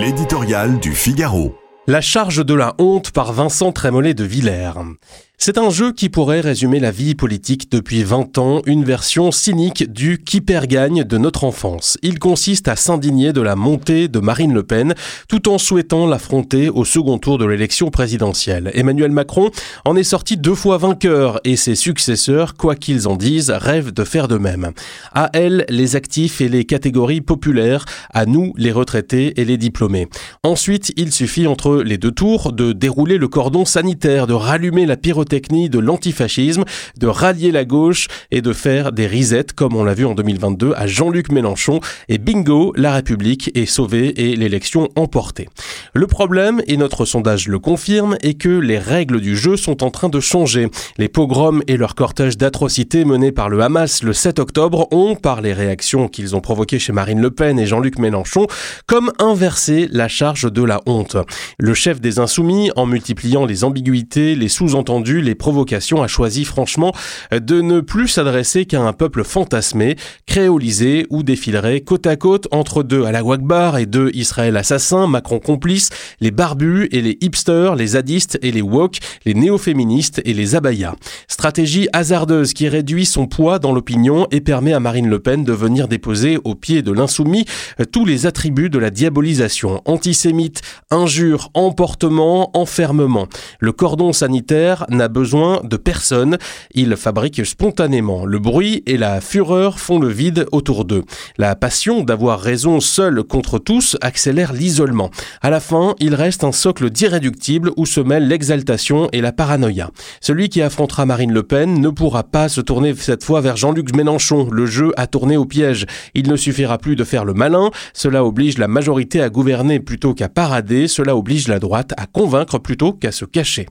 L'éditorial du Figaro. La charge de la honte par Vincent Trémollet de Villers. C'est un jeu qui pourrait résumer la vie politique depuis 20 ans, une version cynique du qui perd gagne de notre enfance. Il consiste à s'indigner de la montée de Marine Le Pen tout en souhaitant l'affronter au second tour de l'élection présidentielle. Emmanuel Macron en est sorti deux fois vainqueur et ses successeurs, quoi qu'ils en disent, rêvent de faire de même. À elle, les actifs et les catégories populaires, à nous, les retraités et les diplômés. Ensuite, il suffit entre les deux tours de dérouler le cordon sanitaire, de rallumer la pyrotechnie de l'antifascisme, de rallier la gauche et de faire des risettes comme on l'a vu en 2022 à Jean-Luc Mélenchon. Et bingo, la République est sauvée et l'élection emportée. Le problème, et notre sondage le confirme, est que les règles du jeu sont en train de changer. Les pogroms et leur cortège d'atrocités menés par le Hamas le 7 octobre ont, par les réactions qu'ils ont provoquées chez Marine Le Pen et Jean-Luc Mélenchon, comme inversé la charge de la honte. Le chef des Insoumis, en multipliant les ambiguïtés, les sous-entendus, les provocations, a choisi franchement de ne plus s'adresser qu'à un peuple fantasmé, créolisé ou défilerait côte à côte entre deux à la Wagbar et deux Israël assassins, Macron complice, les barbus et les hipsters, les zadistes et les woke, les néo-féministes et les abayas. Stratégie hasardeuse qui réduit son poids dans l'opinion et permet à Marine Le Pen de venir déposer au pied de l'insoumis tous les attributs de la diabolisation. Antisémite, injure, emportement, enfermement. Le cordon sanitaire n'a besoin de personne. Il fabrique spontanément. Le bruit et la fureur font le vide autour d'eux. La passion d'avoir raison seul contre tous accélère l'isolement. À la fin, il reste un socle d'irréductible où se mêlent l'exaltation et la paranoïa. Celui qui affrontera Marine Le Pen ne pourra pas se tourner cette fois vers Jean-Luc Mélenchon. Le jeu a tourné au piège. Il ne suffira plus de faire le malin. Cela oblige la majorité à gouverner plutôt qu'à parader. Cela oblige la droite à convaincre plutôt qu'à se cacher.